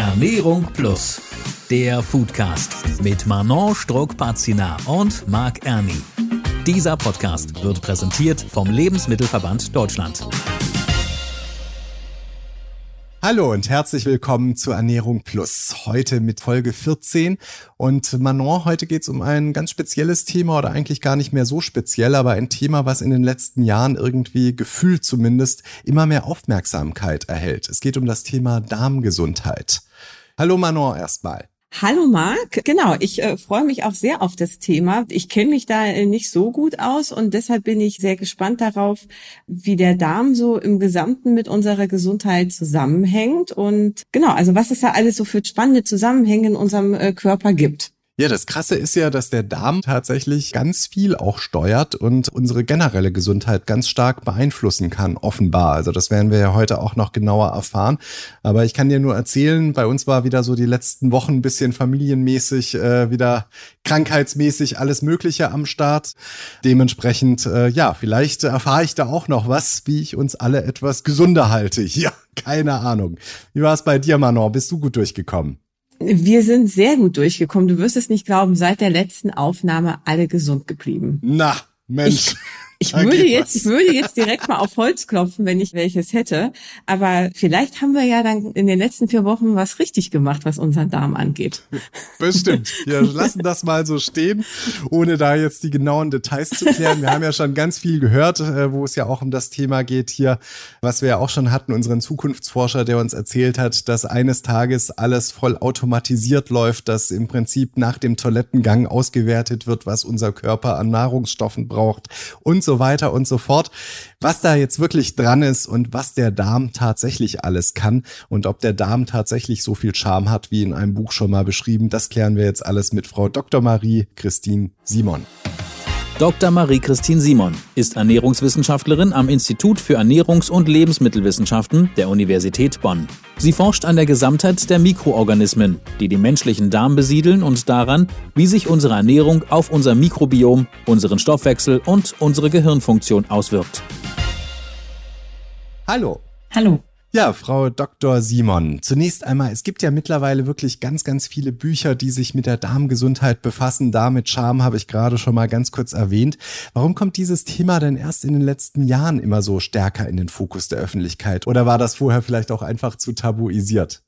Ernährung Plus, der Foodcast mit Manon Struck-Pazina und Marc Erni. Dieser Podcast wird präsentiert vom Lebensmittelverband Deutschland. Hallo und herzlich willkommen zu Ernährung Plus. Heute mit Folge 14. Und Manon, heute geht es um ein ganz spezielles Thema oder eigentlich gar nicht mehr so speziell, aber ein Thema, was in den letzten Jahren irgendwie gefühlt zumindest immer mehr Aufmerksamkeit erhält. Es geht um das Thema Darmgesundheit. Hallo Manon erstmal. Hallo Marc, genau, ich äh, freue mich auch sehr auf das Thema. Ich kenne mich da äh, nicht so gut aus und deshalb bin ich sehr gespannt darauf, wie der Darm so im Gesamten mit unserer Gesundheit zusammenhängt und genau, also was es da alles so für spannende Zusammenhänge in unserem äh, Körper gibt. Ja, das Krasse ist ja, dass der Darm tatsächlich ganz viel auch steuert und unsere generelle Gesundheit ganz stark beeinflussen kann, offenbar. Also das werden wir ja heute auch noch genauer erfahren. Aber ich kann dir nur erzählen, bei uns war wieder so die letzten Wochen ein bisschen familienmäßig, äh, wieder krankheitsmäßig alles Mögliche am Start. Dementsprechend, äh, ja, vielleicht erfahre ich da auch noch was, wie ich uns alle etwas gesunder halte. Ja, keine Ahnung. Wie war es bei dir, Manon? Bist du gut durchgekommen? Wir sind sehr gut durchgekommen. Du wirst es nicht glauben, seit der letzten Aufnahme alle gesund geblieben. Na, Mensch. Ich, würde jetzt, ich würde jetzt direkt mal auf Holz klopfen, wenn ich welches hätte. Aber vielleicht haben wir ja dann in den letzten vier Wochen was richtig gemacht, was unseren Darm angeht. Bestimmt. Wir lassen das mal so stehen, ohne da jetzt die genauen Details zu klären. Wir haben ja schon ganz viel gehört, äh, wo es ja auch um das Thema geht hier, was wir ja auch schon hatten, unseren Zukunftsforscher, der uns erzählt hat, dass eines Tages alles voll automatisiert läuft, dass im Prinzip nach dem Toilettengang ausgewertet wird, was unser Körper an Nahrungsstoffen braucht und so so weiter und so fort. Was da jetzt wirklich dran ist und was der Darm tatsächlich alles kann und ob der Darm tatsächlich so viel Charme hat, wie in einem Buch schon mal beschrieben, das klären wir jetzt alles mit Frau Dr. Marie Christine Simon. Dr. Marie-Christine Simon ist Ernährungswissenschaftlerin am Institut für Ernährungs- und Lebensmittelwissenschaften der Universität Bonn. Sie forscht an der Gesamtheit der Mikroorganismen, die den menschlichen Darm besiedeln und daran, wie sich unsere Ernährung auf unser Mikrobiom, unseren Stoffwechsel und unsere Gehirnfunktion auswirkt. Hallo. Hallo. Ja, Frau Dr. Simon. Zunächst einmal, es gibt ja mittlerweile wirklich ganz, ganz viele Bücher, die sich mit der Darmgesundheit befassen. Damit Charme habe ich gerade schon mal ganz kurz erwähnt. Warum kommt dieses Thema denn erst in den letzten Jahren immer so stärker in den Fokus der Öffentlichkeit? Oder war das vorher vielleicht auch einfach zu tabuisiert?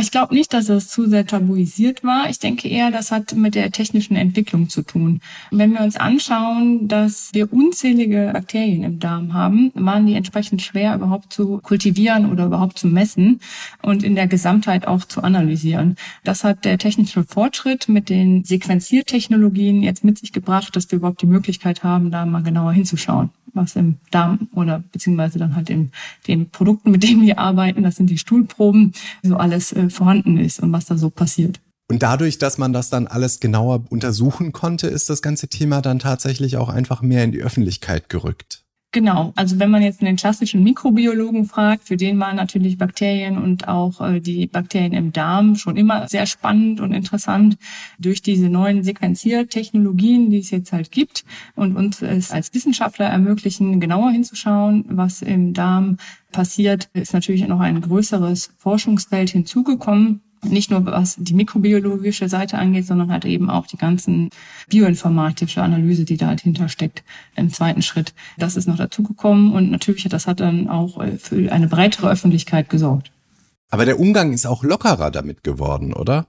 Ich glaube nicht, dass es zu sehr tabuisiert war. Ich denke eher, das hat mit der technischen Entwicklung zu tun. Wenn wir uns anschauen, dass wir unzählige Bakterien im Darm haben, waren die entsprechend schwer überhaupt zu kultivieren oder überhaupt zu messen und in der Gesamtheit auch zu analysieren. Das hat der technische Fortschritt mit den Sequenziertechnologien jetzt mit sich gebracht, dass wir überhaupt die Möglichkeit haben, da mal genauer hinzuschauen was im Darm oder beziehungsweise dann halt in den Produkten, mit denen wir arbeiten, das sind die Stuhlproben, so alles vorhanden ist und was da so passiert. Und dadurch, dass man das dann alles genauer untersuchen konnte, ist das ganze Thema dann tatsächlich auch einfach mehr in die Öffentlichkeit gerückt. Genau, also wenn man jetzt einen klassischen Mikrobiologen fragt, für den waren natürlich Bakterien und auch äh, die Bakterien im Darm schon immer sehr spannend und interessant. Durch diese neuen Sequenziertechnologien, die es jetzt halt gibt und uns es als Wissenschaftler ermöglichen, genauer hinzuschauen, was im Darm passiert, ist natürlich noch ein größeres Forschungsfeld hinzugekommen nicht nur was die mikrobiologische Seite angeht, sondern halt eben auch die ganzen bioinformatische Analyse, die da halt hintersteckt im zweiten Schritt. Das ist noch dazugekommen und natürlich das hat dann auch äh, für eine breitere Öffentlichkeit gesorgt. Aber der Umgang ist auch lockerer damit geworden, oder?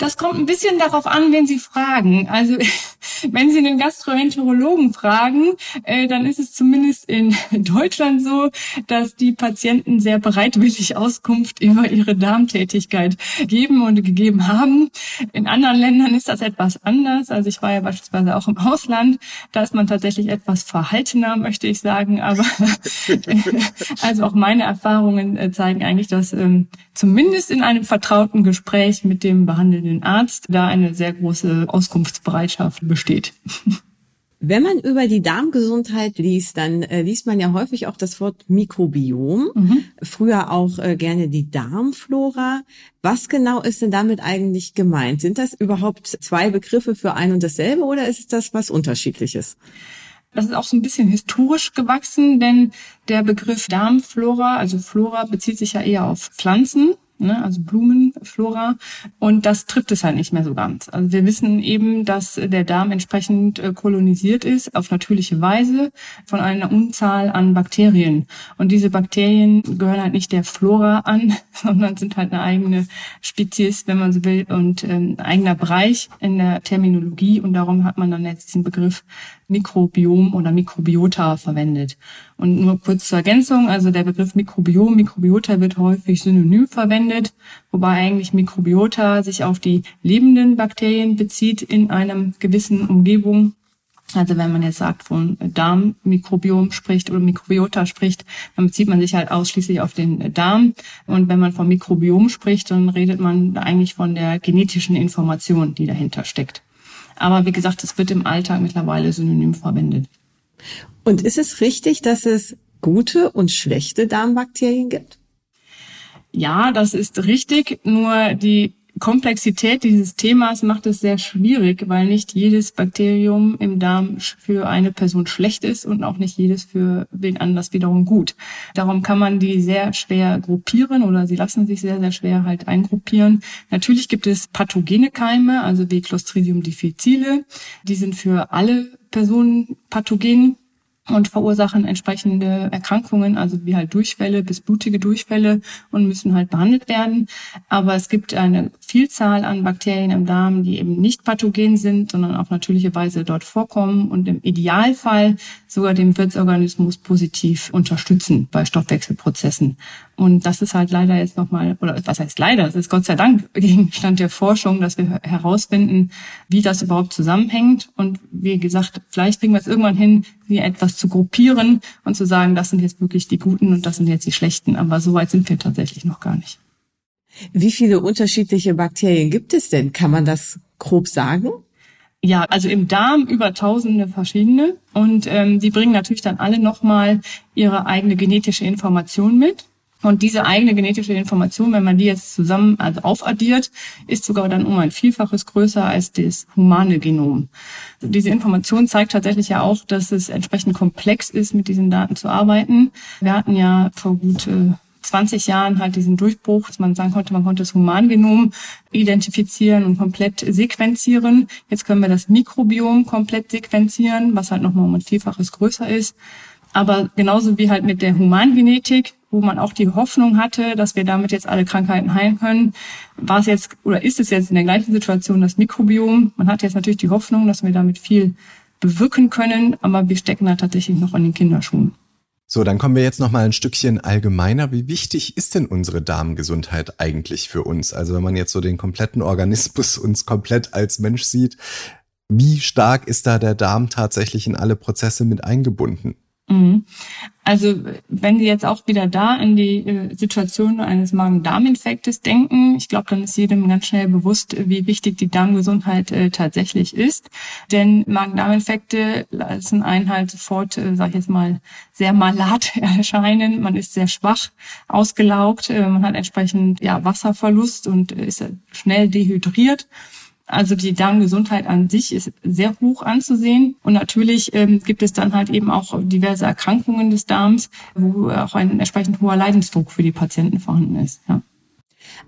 Das kommt ein bisschen darauf an, wen Sie fragen. Also wenn Sie einen Gastroenterologen fragen, äh, dann ist es zumindest in Deutschland so, dass die Patienten sehr bereitwillig Auskunft über ihre Darmtätigkeit geben und gegeben haben. In anderen Ländern ist das etwas anders. Also ich war ja beispielsweise auch im Ausland. Da ist man tatsächlich etwas verhaltener, möchte ich sagen. Aber also auch meine Erfahrungen äh, zeigen eigentlich, dass ähm, zumindest in einem vertrauten Gespräch mit dem behandelnden den Arzt da eine sehr große Auskunftsbereitschaft besteht. Wenn man über die Darmgesundheit liest, dann äh, liest man ja häufig auch das Wort Mikrobiom, mhm. früher auch äh, gerne die Darmflora. Was genau ist denn damit eigentlich gemeint? Sind das überhaupt zwei Begriffe für ein und dasselbe oder ist das was Unterschiedliches? Das ist auch so ein bisschen historisch gewachsen, denn der Begriff Darmflora, also Flora, bezieht sich ja eher auf Pflanzen ne, also Blumenflora. Und das trifft es halt nicht mehr so ganz. Also wir wissen eben, dass der Darm entsprechend äh, kolonisiert ist auf natürliche Weise von einer Unzahl an Bakterien. Und diese Bakterien gehören halt nicht der Flora an, sondern sind halt eine eigene Spezies, wenn man so will, und ähm, eigener Bereich in der Terminologie. Und darum hat man dann jetzt diesen Begriff Mikrobiom oder Mikrobiota verwendet. Und nur kurz zur Ergänzung, also der Begriff Mikrobiom, Mikrobiota wird häufig synonym verwendet, wobei eigentlich Mikrobiota sich auf die lebenden Bakterien bezieht in einem gewissen Umgebung. Also wenn man jetzt sagt, von Darmmikrobiom spricht oder Mikrobiota spricht, dann bezieht man sich halt ausschließlich auf den Darm. Und wenn man vom Mikrobiom spricht, dann redet man eigentlich von der genetischen Information, die dahinter steckt. Aber wie gesagt, es wird im Alltag mittlerweile synonym verwendet. Und ist es richtig, dass es gute und schlechte Darmbakterien gibt? Ja, das ist richtig. Nur die Komplexität dieses Themas macht es sehr schwierig, weil nicht jedes Bakterium im Darm für eine Person schlecht ist und auch nicht jedes für wen anders wiederum gut. Darum kann man die sehr schwer gruppieren oder sie lassen sich sehr, sehr schwer halt eingruppieren. Natürlich gibt es pathogene Keime, also wie Clostridium difficile. Die sind für alle Personen pathogen und verursachen entsprechende Erkrankungen, also wie halt Durchfälle bis blutige Durchfälle und müssen halt behandelt werden. Aber es gibt eine Vielzahl an Bakterien im Darm, die eben nicht pathogen sind, sondern auf natürliche Weise dort vorkommen und im Idealfall sogar den Wirtsorganismus positiv unterstützen bei Stoffwechselprozessen. Und das ist halt leider jetzt nochmal, oder was heißt leider, es ist Gott sei Dank Gegenstand der Forschung, dass wir herausfinden, wie das überhaupt zusammenhängt. Und wie gesagt, vielleicht kriegen wir es irgendwann hin, hier etwas zu gruppieren und zu sagen, das sind jetzt wirklich die Guten und das sind jetzt die Schlechten. Aber so weit sind wir tatsächlich noch gar nicht. Wie viele unterschiedliche Bakterien gibt es denn? Kann man das grob sagen? Ja, also im Darm über tausende verschiedene und ähm, die bringen natürlich dann alle nochmal ihre eigene genetische Information mit. Und diese eigene genetische Information, wenn man die jetzt zusammen also aufaddiert, ist sogar dann um ein Vielfaches größer als das humane Genom. Diese Information zeigt tatsächlich ja auch, dass es entsprechend komplex ist, mit diesen Daten zu arbeiten. Wir hatten ja vor gut 20 äh, Jahren halt diesen Durchbruch, dass man sagen konnte, man konnte das Humangenom identifizieren und komplett sequenzieren. Jetzt können wir das Mikrobiom komplett sequenzieren, was halt nochmal um ein Vielfaches größer ist. Aber genauso wie halt mit der Humangenetik wo man auch die Hoffnung hatte, dass wir damit jetzt alle Krankheiten heilen können, war es jetzt oder ist es jetzt in der gleichen Situation das Mikrobiom. Man hat jetzt natürlich die Hoffnung, dass wir damit viel bewirken können, aber wir stecken da tatsächlich noch in den Kinderschuhen. So, dann kommen wir jetzt noch mal ein Stückchen allgemeiner. Wie wichtig ist denn unsere Darmgesundheit eigentlich für uns? Also wenn man jetzt so den kompletten Organismus uns komplett als Mensch sieht, wie stark ist da der Darm tatsächlich in alle Prozesse mit eingebunden? Mhm. Also wenn Sie jetzt auch wieder da an die äh, Situation eines Magen-Darm-Infektes denken, ich glaube, dann ist jedem ganz schnell bewusst, wie wichtig die Darmgesundheit äh, tatsächlich ist. Denn Magen-Darm-Infekte lassen einen halt sofort, äh, sag ich jetzt mal, sehr malat erscheinen. Man ist sehr schwach, ausgelaugt, äh, man hat entsprechend ja Wasserverlust und ist schnell dehydriert. Also die Darmgesundheit an sich ist sehr hoch anzusehen. Und natürlich ähm, gibt es dann halt eben auch diverse Erkrankungen des Darms, wo auch ein entsprechend hoher Leidensdruck für die Patienten vorhanden ist. Ja.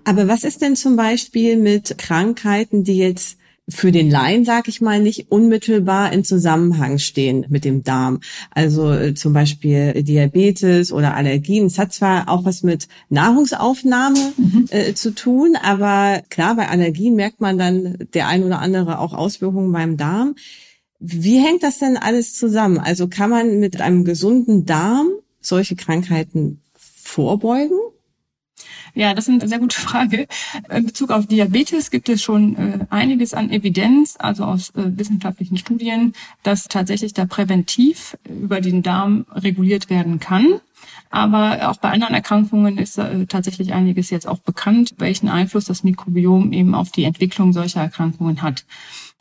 Aber was ist denn zum Beispiel mit Krankheiten, die jetzt für den Laien, sag ich mal, nicht unmittelbar in Zusammenhang stehen mit dem Darm. Also äh, zum Beispiel Diabetes oder Allergien. Es hat zwar auch was mit Nahrungsaufnahme mhm. äh, zu tun, aber klar, bei Allergien merkt man dann der ein oder andere auch Auswirkungen beim Darm. Wie hängt das denn alles zusammen? Also kann man mit einem gesunden Darm solche Krankheiten vorbeugen? Ja, das ist eine sehr gute Frage. In Bezug auf Diabetes gibt es schon äh, einiges an Evidenz, also aus äh, wissenschaftlichen Studien, dass tatsächlich da präventiv über den Darm reguliert werden kann. Aber auch bei anderen Erkrankungen ist äh, tatsächlich einiges jetzt auch bekannt, welchen Einfluss das Mikrobiom eben auf die Entwicklung solcher Erkrankungen hat.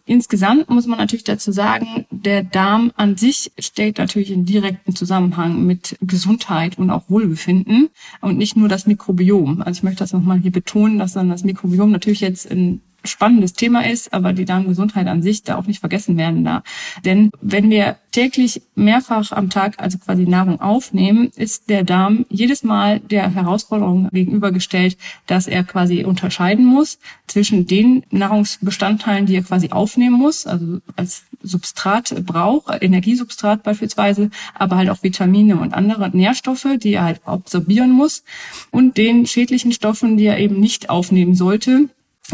Insgesamt muss man natürlich dazu sagen, der Darm an sich steht natürlich in direkten Zusammenhang mit Gesundheit und auch Wohlbefinden und nicht nur das Mikrobiom. Also ich möchte das nochmal hier betonen, dass dann das Mikrobiom natürlich jetzt in spannendes Thema ist, aber die Darmgesundheit an sich da auch nicht vergessen werden da. Denn wenn wir täglich mehrfach am Tag also quasi Nahrung aufnehmen, ist der Darm jedes Mal der Herausforderung gegenübergestellt, dass er quasi unterscheiden muss zwischen den Nahrungsbestandteilen, die er quasi aufnehmen muss, also als Substrat braucht, Energiesubstrat beispielsweise, aber halt auch Vitamine und andere Nährstoffe, die er halt absorbieren muss und den schädlichen Stoffen, die er eben nicht aufnehmen sollte,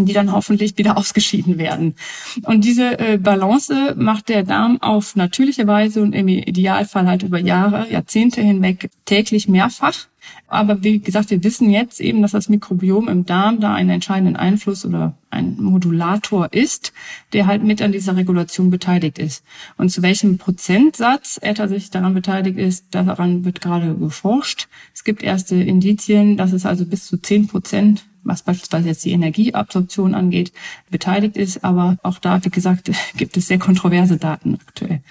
die dann hoffentlich wieder ausgeschieden werden. Und diese äh, Balance macht der Darm auf natürliche Weise und im Idealfall halt über Jahre, Jahrzehnte hinweg täglich mehrfach. Aber wie gesagt, wir wissen jetzt eben, dass das Mikrobiom im Darm da einen entscheidenden Einfluss oder ein Modulator ist, der halt mit an dieser Regulation beteiligt ist. Und zu welchem Prozentsatz er tatsächlich daran beteiligt ist, daran wird gerade geforscht. Es gibt erste Indizien, dass es also bis zu zehn Prozent was beispielsweise jetzt die Energieabsorption angeht, beteiligt ist. Aber auch da, wie gesagt, gibt es sehr kontroverse Daten aktuell.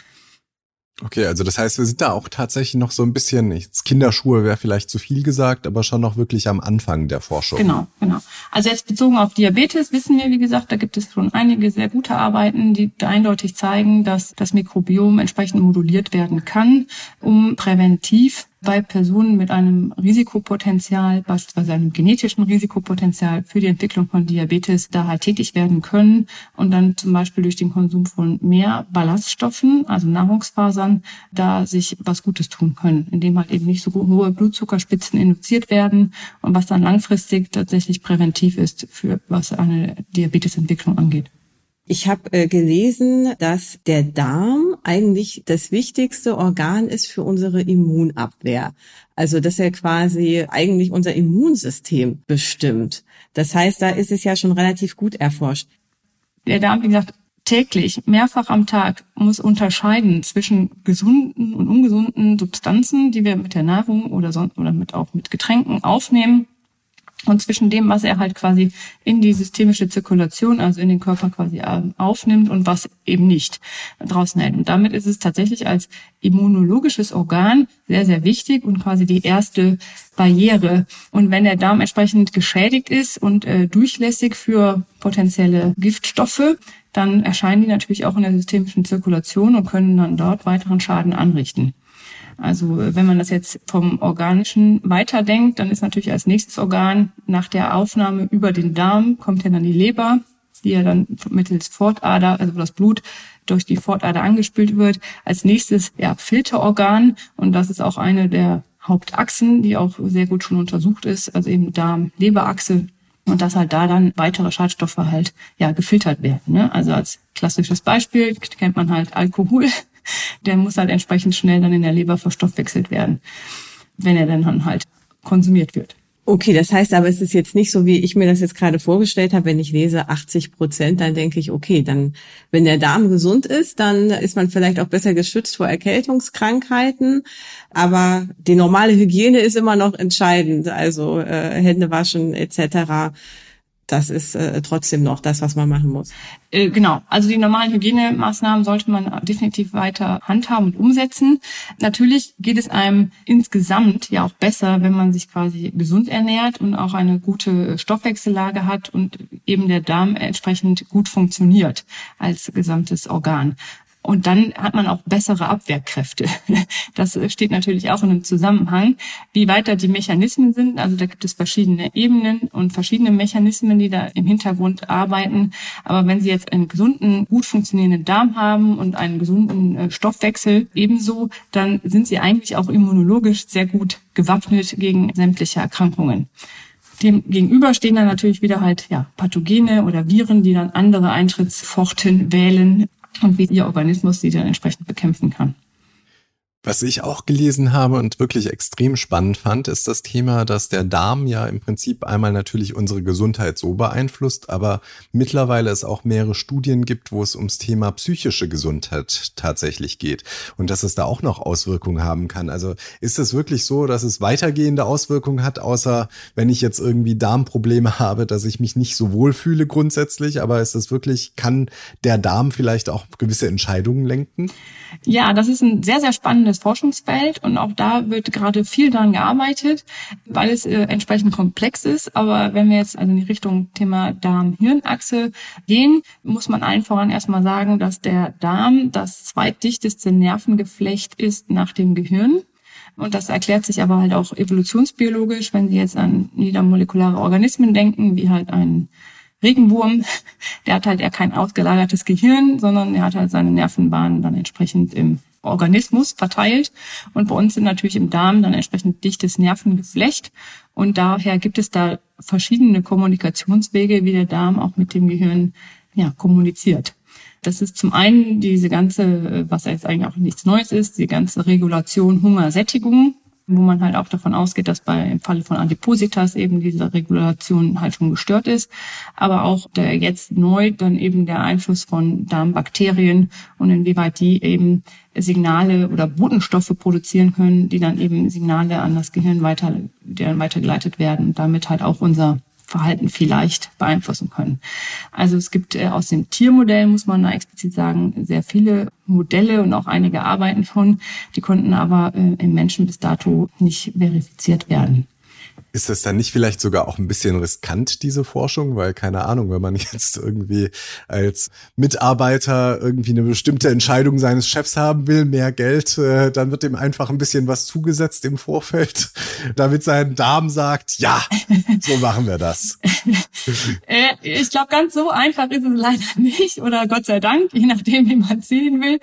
Okay, also das heißt, wir sind da auch tatsächlich noch so ein bisschen, Kinderschuhe wäre vielleicht zu viel gesagt, aber schon noch wirklich am Anfang der Forschung. Genau, genau. Also jetzt bezogen auf Diabetes wissen wir, wie gesagt, da gibt es schon einige sehr gute Arbeiten, die eindeutig zeigen, dass das Mikrobiom entsprechend moduliert werden kann, um präventiv bei Personen mit einem Risikopotenzial, beispielsweise einem genetischen Risikopotenzial für die Entwicklung von Diabetes, da halt tätig werden können und dann zum Beispiel durch den Konsum von mehr Ballaststoffen, also Nahrungsfasern, da sich was Gutes tun können, indem halt eben nicht so hohe Blutzuckerspitzen induziert werden und was dann langfristig tatsächlich präventiv ist für was eine Diabetesentwicklung angeht. Ich habe äh, gelesen, dass der Darm eigentlich das wichtigste Organ ist für unsere Immunabwehr. Also dass er quasi eigentlich unser Immunsystem bestimmt. Das heißt, da ist es ja schon relativ gut erforscht. Der Darm, wie gesagt, täglich, mehrfach am Tag muss unterscheiden zwischen gesunden und ungesunden Substanzen, die wir mit der Nahrung oder, sonst, oder mit, auch mit Getränken aufnehmen und zwischen dem, was er halt quasi in die systemische Zirkulation, also in den Körper quasi ähm, aufnimmt und was eben nicht draußen hält. Und damit ist es tatsächlich als immunologisches Organ sehr, sehr wichtig und quasi die erste Barriere. Und wenn der Darm entsprechend geschädigt ist und äh, durchlässig für potenzielle Giftstoffe, dann erscheinen die natürlich auch in der systemischen Zirkulation und können dann dort weiteren Schaden anrichten. Also wenn man das jetzt vom Organischen weiterdenkt, dann ist natürlich als nächstes Organ nach der Aufnahme über den Darm kommt ja dann die Leber, die ja dann mittels Fortader, also das Blut durch die Fortader angespült wird. Als nächstes ja Filterorgan und das ist auch eine der Hauptachsen, die auch sehr gut schon untersucht ist, also eben Darm-Leberachse und dass halt da dann weitere Schadstoffe halt ja gefiltert werden. Ne? Also als klassisches Beispiel kennt man halt Alkohol der muss halt entsprechend schnell dann in der Leber verstoffwechselt werden, wenn er dann halt konsumiert wird. Okay, das heißt aber, es ist jetzt nicht so, wie ich mir das jetzt gerade vorgestellt habe. Wenn ich lese 80 Prozent, dann denke ich, okay, dann, wenn der Darm gesund ist, dann ist man vielleicht auch besser geschützt vor Erkältungskrankheiten. Aber die normale Hygiene ist immer noch entscheidend. Also äh, Hände waschen etc das ist äh, trotzdem noch das, was man machen muss. Äh, genau, also die normalen Hygienemaßnahmen sollte man definitiv weiter handhaben und umsetzen. Natürlich geht es einem insgesamt ja auch besser, wenn man sich quasi gesund ernährt und auch eine gute Stoffwechsellage hat und eben der Darm entsprechend gut funktioniert als gesamtes Organ. Und dann hat man auch bessere Abwehrkräfte. Das steht natürlich auch in einem Zusammenhang. Wie weiter die Mechanismen sind, also da gibt es verschiedene Ebenen und verschiedene Mechanismen, die da im Hintergrund arbeiten. Aber wenn Sie jetzt einen gesunden, gut funktionierenden Darm haben und einen gesunden äh, Stoffwechsel ebenso, dann sind Sie eigentlich auch immunologisch sehr gut gewappnet gegen sämtliche Erkrankungen. Dem gegenüber stehen dann natürlich wieder halt ja, Pathogene oder Viren, die dann andere Eintrittspforten wählen und wie Ihr Organismus sie dann entsprechend bekämpfen kann. Was ich auch gelesen habe und wirklich extrem spannend fand, ist das Thema, dass der Darm ja im Prinzip einmal natürlich unsere Gesundheit so beeinflusst, aber mittlerweile es auch mehrere Studien gibt, wo es ums Thema psychische Gesundheit tatsächlich geht und dass es da auch noch Auswirkungen haben kann. Also ist es wirklich so, dass es weitergehende Auswirkungen hat, außer wenn ich jetzt irgendwie Darmprobleme habe, dass ich mich nicht so wohl fühle grundsätzlich, aber ist es wirklich, kann der Darm vielleicht auch gewisse Entscheidungen lenken? Ja, das ist ein sehr, sehr spannendes spannendes Forschungsfeld und auch da wird gerade viel dran gearbeitet, weil es äh, entsprechend komplex ist. Aber wenn wir jetzt also in die Richtung Thema Darm-Hirn-Achse gehen, muss man allen voran erstmal sagen, dass der Darm das zweitdichteste Nervengeflecht ist nach dem Gehirn. Und das erklärt sich aber halt auch evolutionsbiologisch, wenn Sie jetzt an niedermolekulare Organismen denken, wie halt ein Regenwurm, der hat halt ja kein ausgelagertes Gehirn, sondern er hat halt seine Nervenbahnen dann entsprechend im Organismus verteilt. Und bei uns sind natürlich im Darm dann entsprechend dichtes Nervengeflecht. Und daher gibt es da verschiedene Kommunikationswege, wie der Darm auch mit dem Gehirn ja, kommuniziert. Das ist zum einen diese ganze, was jetzt eigentlich auch nichts Neues ist, die ganze Regulation Hungersättigung, wo man halt auch davon ausgeht, dass bei im Falle von Adipositas eben diese Regulation halt schon gestört ist, aber auch der jetzt neu dann eben der Einfluss von Darmbakterien und inwieweit die eben Signale oder Botenstoffe produzieren können, die dann eben Signale an das Gehirn weiter, die dann weitergeleitet werden und damit halt auch unser Verhalten vielleicht beeinflussen können. Also es gibt äh, aus dem Tiermodell, muss man da explizit sagen, sehr viele Modelle und auch einige Arbeiten schon, die konnten aber äh, im Menschen bis dato nicht verifiziert werden. Ist das dann nicht vielleicht sogar auch ein bisschen riskant, diese Forschung? Weil, keine Ahnung, wenn man jetzt irgendwie als Mitarbeiter irgendwie eine bestimmte Entscheidung seines Chefs haben will, mehr Geld, äh, dann wird dem einfach ein bisschen was zugesetzt im Vorfeld, damit sein Darm sagt, ja, so machen wir das. Äh, ich glaube, ganz so einfach ist es leider nicht oder Gott sei Dank, je nachdem, wie man sehen will.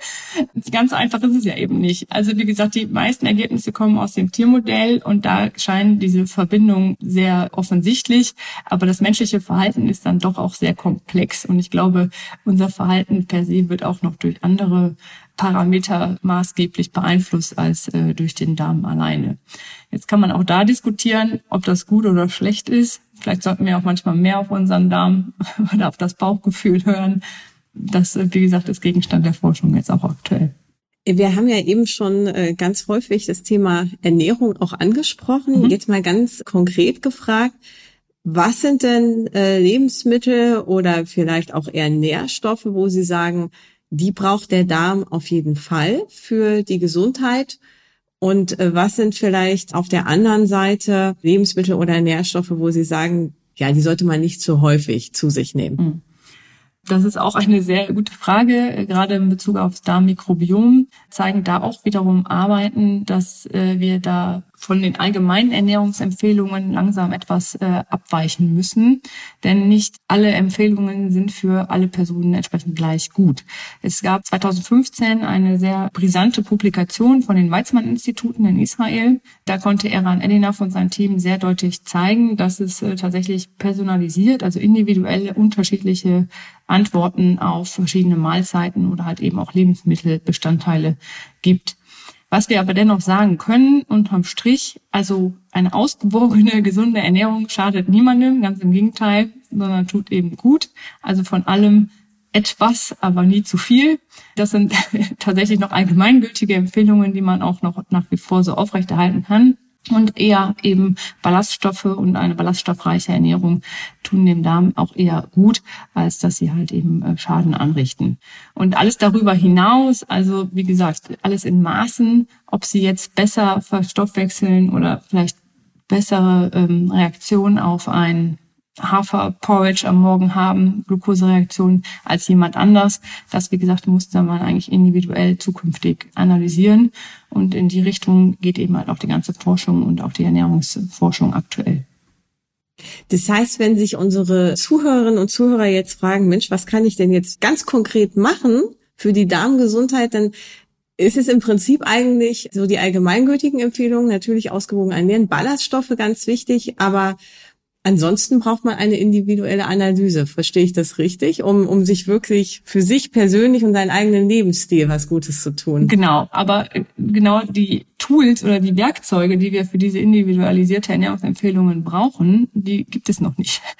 Ganz einfach ist es ja eben nicht. Also wie gesagt, die meisten Ergebnisse kommen aus dem Tiermodell und da scheinen diese Verbindungen Verbindung sehr offensichtlich, aber das menschliche Verhalten ist dann doch auch sehr komplex und ich glaube, unser Verhalten per se wird auch noch durch andere Parameter maßgeblich beeinflusst als äh, durch den Darm alleine. Jetzt kann man auch da diskutieren, ob das gut oder schlecht ist. Vielleicht sollten wir auch manchmal mehr auf unseren Darm oder auf das Bauchgefühl hören. Das, äh, wie gesagt, ist Gegenstand der Forschung jetzt auch aktuell. Wir haben ja eben schon äh, ganz häufig das Thema Ernährung auch angesprochen. Mhm. Jetzt mal ganz konkret gefragt, was sind denn äh, Lebensmittel oder vielleicht auch eher Nährstoffe, wo Sie sagen, die braucht der Darm auf jeden Fall für die Gesundheit? Und äh, was sind vielleicht auf der anderen Seite Lebensmittel oder Nährstoffe, wo Sie sagen, ja, die sollte man nicht zu häufig zu sich nehmen? Mhm. Das ist auch eine sehr gute Frage, gerade in Bezug aufs Darmmikrobiom. Zeigen da auch wiederum Arbeiten, dass äh, wir da von den allgemeinen Ernährungsempfehlungen langsam etwas äh, abweichen müssen. Denn nicht alle Empfehlungen sind für alle Personen entsprechend gleich gut. Es gab 2015 eine sehr brisante Publikation von den Weizmann-Instituten in Israel. Da konnte Eran Elinaf und sein Team sehr deutlich zeigen, dass es äh, tatsächlich personalisiert, also individuelle, unterschiedliche Antworten auf verschiedene Mahlzeiten oder halt eben auch Lebensmittelbestandteile gibt. Was wir aber dennoch sagen können, unterm Strich, also eine ausgewogene, gesunde Ernährung schadet niemandem, ganz im Gegenteil, sondern tut eben gut. Also von allem etwas, aber nie zu viel. Das sind tatsächlich noch allgemeingültige Empfehlungen, die man auch noch nach wie vor so aufrechterhalten kann und eher eben Ballaststoffe und eine ballaststoffreiche Ernährung tun dem Darm auch eher gut, als dass sie halt eben äh, Schaden anrichten. Und alles darüber hinaus, also wie gesagt, alles in Maßen, ob sie jetzt besser verstoffwechseln oder vielleicht bessere ähm, Reaktion auf ein Haferporridge am Morgen haben, Glukosereaktionen als jemand anders. Das, wie gesagt, musste man eigentlich individuell zukünftig analysieren. Und in die Richtung geht eben halt auch die ganze Forschung und auch die Ernährungsforschung aktuell. Das heißt, wenn sich unsere Zuhörerinnen und Zuhörer jetzt fragen, Mensch, was kann ich denn jetzt ganz konkret machen für die Darmgesundheit, dann ist es im Prinzip eigentlich so die allgemeingültigen Empfehlungen, natürlich ausgewogen ernähren, Ballaststoffe ganz wichtig, aber Ansonsten braucht man eine individuelle Analyse, verstehe ich das richtig, um, um sich wirklich für sich persönlich und seinen eigenen Lebensstil was Gutes zu tun. Genau, aber äh, genau die Tools oder die Werkzeuge, die wir für diese individualisierte Ernährungsempfehlungen brauchen, die gibt es noch nicht.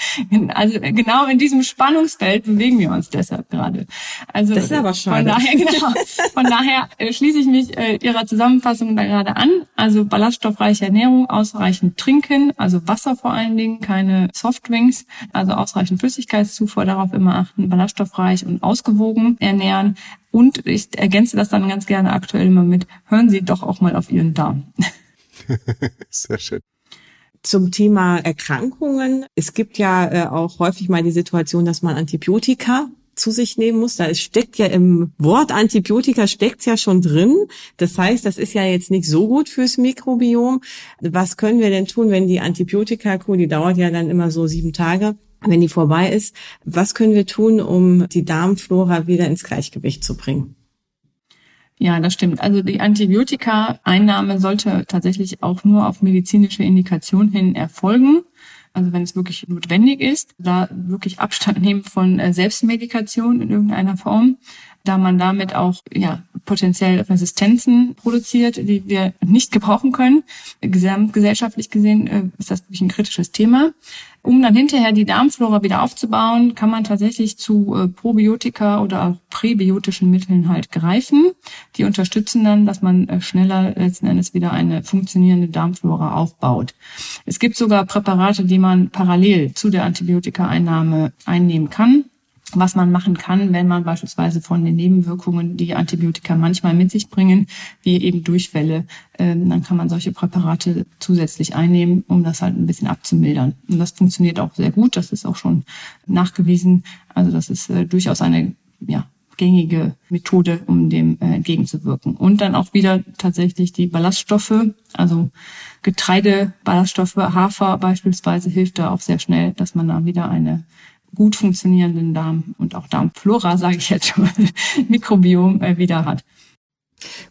Also genau in diesem Spannungsfeld bewegen wir uns deshalb gerade. Also das ist aber schade. Von daher, genau, von daher äh, schließe ich mich äh, Ihrer Zusammenfassung da gerade an. Also ballaststoffreiche Ernährung, ausreichend trinken, also Wasser vor allen Dingen, keine Softdrinks, also ausreichend Flüssigkeitszufuhr, darauf immer achten, ballaststoffreich und ausgewogen ernähren. Und ich ergänze das dann ganz gerne aktuell immer mit, hören Sie doch auch mal auf Ihren Darm. Sehr schön zum Thema Erkrankungen. Es gibt ja äh, auch häufig mal die Situation, dass man Antibiotika zu sich nehmen muss. Da steckt ja im Wort Antibiotika steckt ja schon drin. Das heißt, das ist ja jetzt nicht so gut fürs Mikrobiom. Was können wir denn tun, wenn die Antibiotika-Kur, die dauert ja dann immer so sieben Tage, wenn die vorbei ist? Was können wir tun, um die Darmflora wieder ins Gleichgewicht zu bringen? Ja, das stimmt. Also die Antibiotika-Einnahme sollte tatsächlich auch nur auf medizinische Indikation hin erfolgen. Also wenn es wirklich notwendig ist, da wirklich Abstand nehmen von äh, Selbstmedikation in irgendeiner Form, da man damit auch ja potenziell Resistenzen produziert, die wir nicht gebrauchen können. Gesamtgesellschaftlich gesehen äh, ist das wirklich ein kritisches Thema. Um dann hinterher die Darmflora wieder aufzubauen, kann man tatsächlich zu äh, Probiotika oder auch präbiotischen Mitteln halt greifen. Die unterstützen dann, dass man äh, schneller letzten Endes wieder eine funktionierende Darmflora aufbaut. Es gibt sogar Präparate, die man parallel zu der Antibiotikaeinnahme einnehmen kann was man machen kann, wenn man beispielsweise von den Nebenwirkungen, die Antibiotika manchmal mit sich bringen, wie eben Durchfälle, ähm, dann kann man solche Präparate zusätzlich einnehmen, um das halt ein bisschen abzumildern. Und das funktioniert auch sehr gut, das ist auch schon nachgewiesen. Also das ist äh, durchaus eine ja, gängige Methode, um dem äh, entgegenzuwirken. Und dann auch wieder tatsächlich die Ballaststoffe, also Getreide, Ballaststoffe, Hafer beispielsweise hilft da auch sehr schnell, dass man da wieder eine gut funktionierenden Darm und auch Darmflora, sage ich jetzt schon, Mikrobiom äh, wieder hat.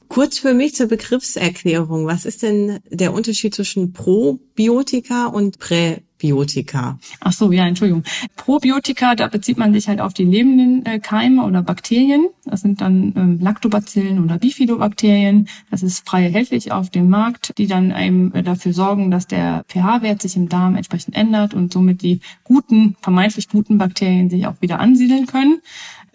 Kurz für mich zur Begriffserklärung. Was ist denn der Unterschied zwischen Probiotika und Präbiotika? Ach so, ja, Entschuldigung. Probiotika, da bezieht man sich halt auf die lebenden äh, Keime oder Bakterien. Das sind dann ähm, Lactobacillen oder Bifidobakterien. Das ist frei erhältlich auf dem Markt, die dann eben äh, dafür sorgen, dass der pH-Wert sich im Darm entsprechend ändert und somit die guten, vermeintlich guten Bakterien sich auch wieder ansiedeln können.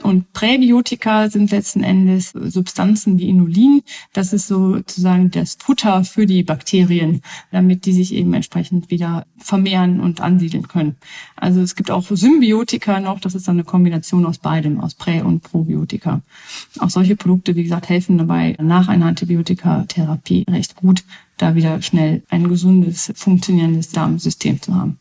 Und Präbiotika sind letzten Endes Substanzen wie Inulin. Das ist sozusagen das Futter für die Bakterien, damit die sich eben entsprechend wieder vermehren und ansiedeln können. Also es gibt auch Symbiotika noch. Das ist dann eine Kombination aus beidem, aus Prä- und Probiotika. Auch solche Produkte, wie gesagt, helfen dabei nach einer Antibiotikatherapie recht gut, da wieder schnell ein gesundes, funktionierendes Darmsystem zu haben.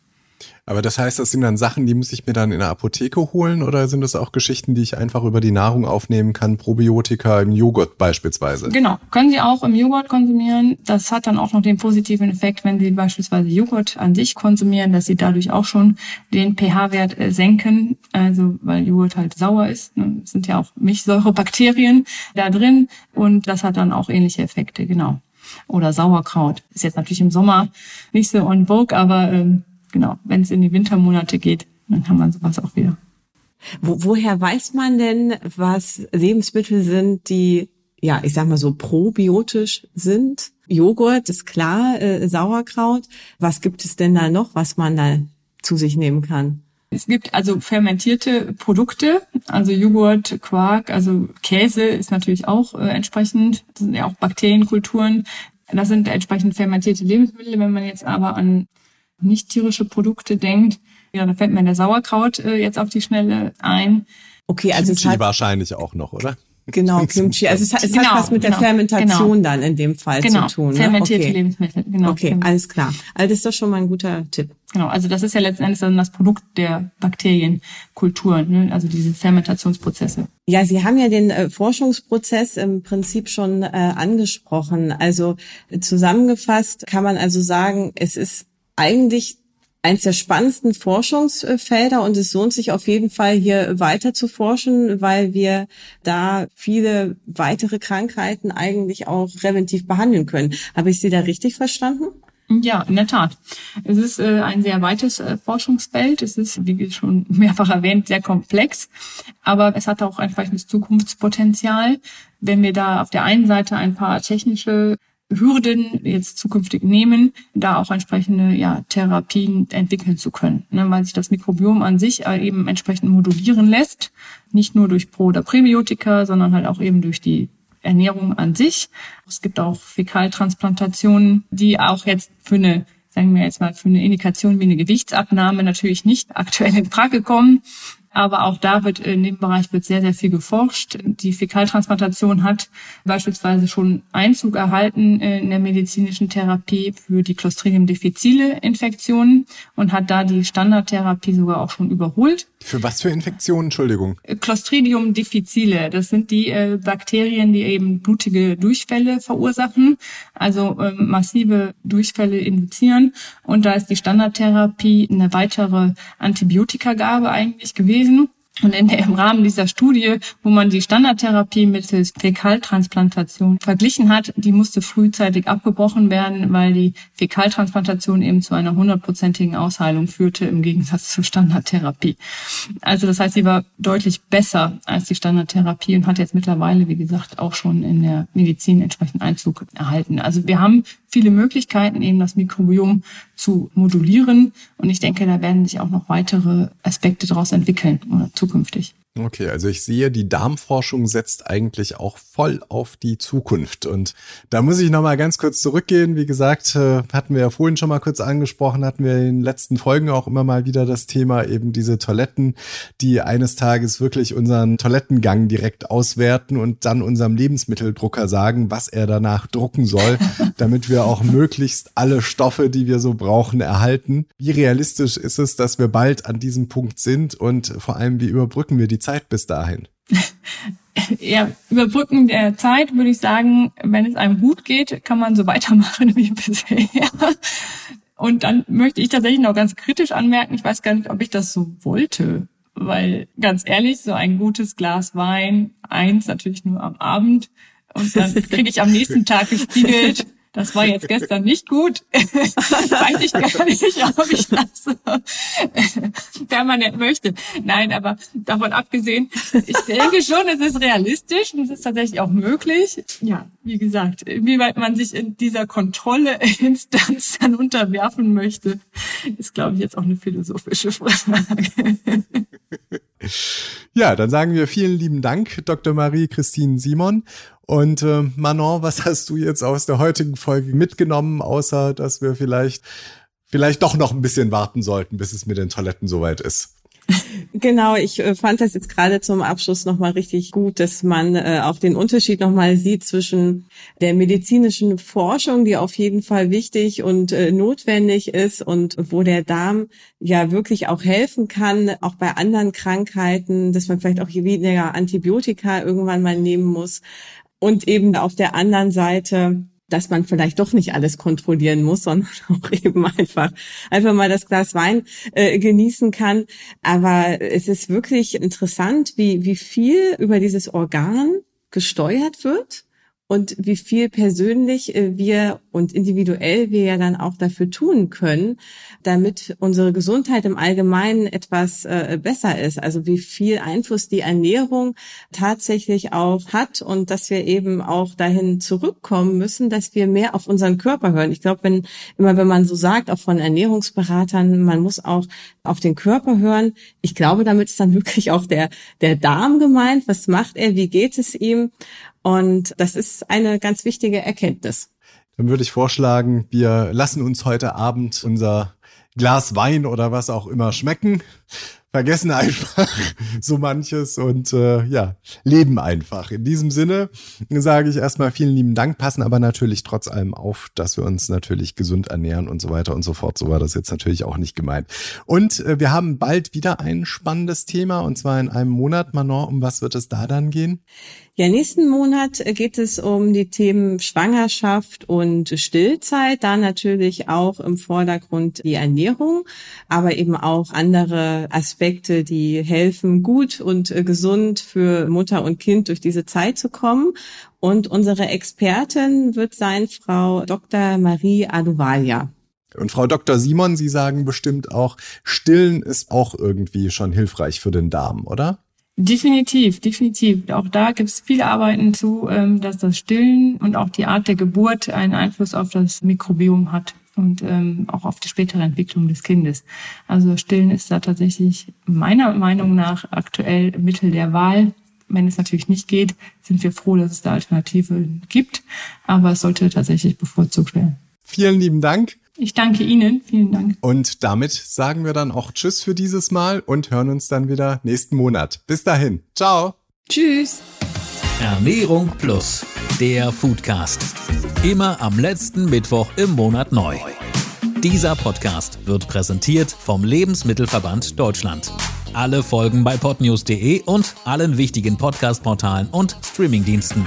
Aber das heißt, das sind dann Sachen, die muss ich mir dann in der Apotheke holen oder sind das auch Geschichten, die ich einfach über die Nahrung aufnehmen kann, Probiotika im Joghurt beispielsweise? Genau, können Sie auch im Joghurt konsumieren. Das hat dann auch noch den positiven Effekt, wenn Sie beispielsweise Joghurt an sich konsumieren, dass Sie dadurch auch schon den pH-Wert äh, senken, also weil Joghurt halt sauer ist. Ne? Es sind ja auch Milchsäurebakterien da drin und das hat dann auch ähnliche Effekte, genau oder Sauerkraut. Ist jetzt natürlich im Sommer nicht so on vogue, aber ähm, genau, wenn es in die Wintermonate geht, dann kann man sowas auch wieder. Wo, woher weiß man denn, was Lebensmittel sind, die, ja, ich sag mal so probiotisch sind? Joghurt ist klar, äh, Sauerkraut. Was gibt es denn da noch, was man da zu sich nehmen kann? Es gibt also fermentierte Produkte, also Joghurt, Quark, also Käse ist natürlich auch äh, entsprechend, das sind ja auch Bakterienkulturen. Das sind entsprechend fermentierte Lebensmittel. Wenn man jetzt aber an nicht tierische Produkte denkt, ja, da fällt mir der Sauerkraut äh, jetzt auf die Schnelle ein. Okay, also Kimchi es hat, wahrscheinlich auch noch, oder? Genau, Kimchi. Also es hat, es genau, hat was mit genau, der Fermentation genau. dann in dem Fall genau, zu tun. Ne? Fermentierte okay. Lebensmittel, genau. Okay, alles klar. Also das ist doch schon mal ein guter Tipp. Genau, also das ist ja letzten Endes dann das Produkt der Bakterienkultur, ne? also diese Fermentationsprozesse. Ja, Sie haben ja den äh, Forschungsprozess im Prinzip schon äh, angesprochen. Also zusammengefasst kann man also sagen, es ist eigentlich eins der spannendsten Forschungsfelder und es lohnt sich auf jeden Fall hier weiter zu forschen, weil wir da viele weitere Krankheiten eigentlich auch präventiv behandeln können. Habe ich Sie da richtig verstanden? Ja, in der Tat. Es ist äh, ein sehr weites äh, Forschungsfeld. Es ist, wie schon mehrfach erwähnt, sehr komplex, aber es hat auch ein entsprechendes Zukunftspotenzial. Wenn wir da auf der einen Seite ein paar technische Hürden jetzt zukünftig nehmen, da auch entsprechende ja, Therapien entwickeln zu können, ne, weil sich das Mikrobiom an sich eben entsprechend modulieren lässt, nicht nur durch Pro- oder Präbiotika, sondern halt auch eben durch die Ernährung an sich. Es gibt auch Fäkaltransplantationen, die auch jetzt für eine sagen wir jetzt mal für eine Indikation wie eine Gewichtsabnahme natürlich nicht aktuell in Frage kommen. Aber auch da wird in dem Bereich wird sehr, sehr viel geforscht. Die Fäkaltransplantation hat beispielsweise schon Einzug erhalten in der medizinischen Therapie für die Clostridium difficile Infektionen und hat da die Standardtherapie sogar auch schon überholt. Für was für Infektionen, Entschuldigung? Clostridium difficile, das sind die äh, Bakterien, die eben blutige Durchfälle verursachen, also ähm, massive Durchfälle induzieren. Und da ist die Standardtherapie eine weitere Antibiotikagabe eigentlich gewesen. Und in der, im Rahmen dieser Studie, wo man die Standardtherapie mittels Fäkaltransplantation verglichen hat, die musste frühzeitig abgebrochen werden, weil die Fäkaltransplantation eben zu einer hundertprozentigen Ausheilung führte im Gegensatz zur Standardtherapie. Also das heißt, sie war deutlich besser als die Standardtherapie und hat jetzt mittlerweile, wie gesagt, auch schon in der Medizin entsprechend Einzug erhalten. Also wir haben viele Möglichkeiten, eben das Mikrobiom zu modulieren. Und ich denke, da werden sich auch noch weitere Aspekte daraus entwickeln oder zukünftig. Okay, also ich sehe, die Darmforschung setzt eigentlich auch voll auf die Zukunft. Und da muss ich nochmal ganz kurz zurückgehen. Wie gesagt, äh, hatten wir ja vorhin schon mal kurz angesprochen, hatten wir in den letzten Folgen auch immer mal wieder das Thema eben diese Toiletten, die eines Tages wirklich unseren Toilettengang direkt auswerten und dann unserem Lebensmitteldrucker sagen, was er danach drucken soll, damit wir auch möglichst alle Stoffe, die wir so brauchen, erhalten. Wie realistisch ist es, dass wir bald an diesem Punkt sind und vor allem, wie überbrücken wir die Zeit bis dahin? ja, überbrücken der Zeit würde ich sagen, wenn es einem gut geht, kann man so weitermachen wie bisher. Und dann möchte ich tatsächlich noch ganz kritisch anmerken, ich weiß gar nicht, ob ich das so wollte. Weil ganz ehrlich, so ein gutes Glas Wein, eins natürlich nur am Abend, und dann kriege ich am nächsten Tag gespiegelt, das war jetzt gestern nicht gut. Weiß ich gar nicht, ob ich das permanent möchte. Nein, aber davon abgesehen, ich denke schon, es ist realistisch und es ist tatsächlich auch möglich. Ja, wie gesagt, wie weit man sich in dieser Kontrolle-Instanz dann unterwerfen möchte, ist, glaube ich, jetzt auch eine philosophische Frage. Ja, dann sagen wir vielen lieben Dank, Dr. Marie-Christine Simon. Und äh, Manon, was hast du jetzt aus der heutigen Folge mitgenommen, außer dass wir vielleicht, vielleicht doch noch ein bisschen warten sollten, bis es mit den Toiletten soweit ist? Genau, ich äh, fand das jetzt gerade zum Abschluss nochmal richtig gut, dass man äh, auch den Unterschied nochmal sieht zwischen der medizinischen Forschung, die auf jeden Fall wichtig und äh, notwendig ist und wo der Darm ja wirklich auch helfen kann, auch bei anderen Krankheiten, dass man vielleicht auch weniger Antibiotika irgendwann mal nehmen muss. Und eben auf der anderen Seite dass man vielleicht doch nicht alles kontrollieren muss, sondern auch eben einfach einfach mal das Glas Wein äh, genießen kann. Aber es ist wirklich interessant, wie wie viel über dieses Organ gesteuert wird und wie viel persönlich äh, wir und individuell wir ja dann auch dafür tun können, damit unsere Gesundheit im Allgemeinen etwas äh, besser ist. Also wie viel Einfluss die Ernährung tatsächlich auch hat und dass wir eben auch dahin zurückkommen müssen, dass wir mehr auf unseren Körper hören. Ich glaube, wenn immer wenn man so sagt, auch von Ernährungsberatern, man muss auch auf den Körper hören. Ich glaube, damit ist dann wirklich auch der der Darm gemeint. Was macht er? Wie geht es ihm? Und das ist eine ganz wichtige Erkenntnis. Dann würde ich vorschlagen, wir lassen uns heute Abend unser Glas Wein oder was auch immer schmecken vergessen einfach so manches und äh, ja, leben einfach. In diesem Sinne sage ich erstmal vielen lieben Dank, passen aber natürlich trotz allem auf, dass wir uns natürlich gesund ernähren und so weiter und so fort. So war das jetzt natürlich auch nicht gemeint. Und äh, wir haben bald wieder ein spannendes Thema und zwar in einem Monat. Manon, um was wird es da dann gehen? Ja, nächsten Monat geht es um die Themen Schwangerschaft und Stillzeit. Da natürlich auch im Vordergrund die Ernährung, aber eben auch andere Aspekte, die helfen, gut und äh, gesund für Mutter und Kind durch diese Zeit zu kommen. Und unsere Expertin wird sein Frau Dr. Marie Aduvalia. Und Frau Dr. Simon, Sie sagen bestimmt auch, Stillen ist auch irgendwie schon hilfreich für den Darm, oder? Definitiv, definitiv. Auch da gibt es viele Arbeiten zu, ähm, dass das Stillen und auch die Art der Geburt einen Einfluss auf das Mikrobiom hat und ähm, auch auf die spätere Entwicklung des Kindes. Also Stillen ist da tatsächlich meiner Meinung nach aktuell Mittel der Wahl. Wenn es natürlich nicht geht, sind wir froh, dass es da Alternativen gibt, aber es sollte tatsächlich bevorzugt werden. Vielen lieben Dank. Ich danke Ihnen. Vielen Dank. Und damit sagen wir dann auch Tschüss für dieses Mal und hören uns dann wieder nächsten Monat. Bis dahin. Ciao. Tschüss. Ernährung Plus, der Foodcast. Immer am letzten Mittwoch im Monat neu. Dieser Podcast wird präsentiert vom Lebensmittelverband Deutschland. Alle Folgen bei podnews.de und allen wichtigen Podcast-Portalen und Streamingdiensten.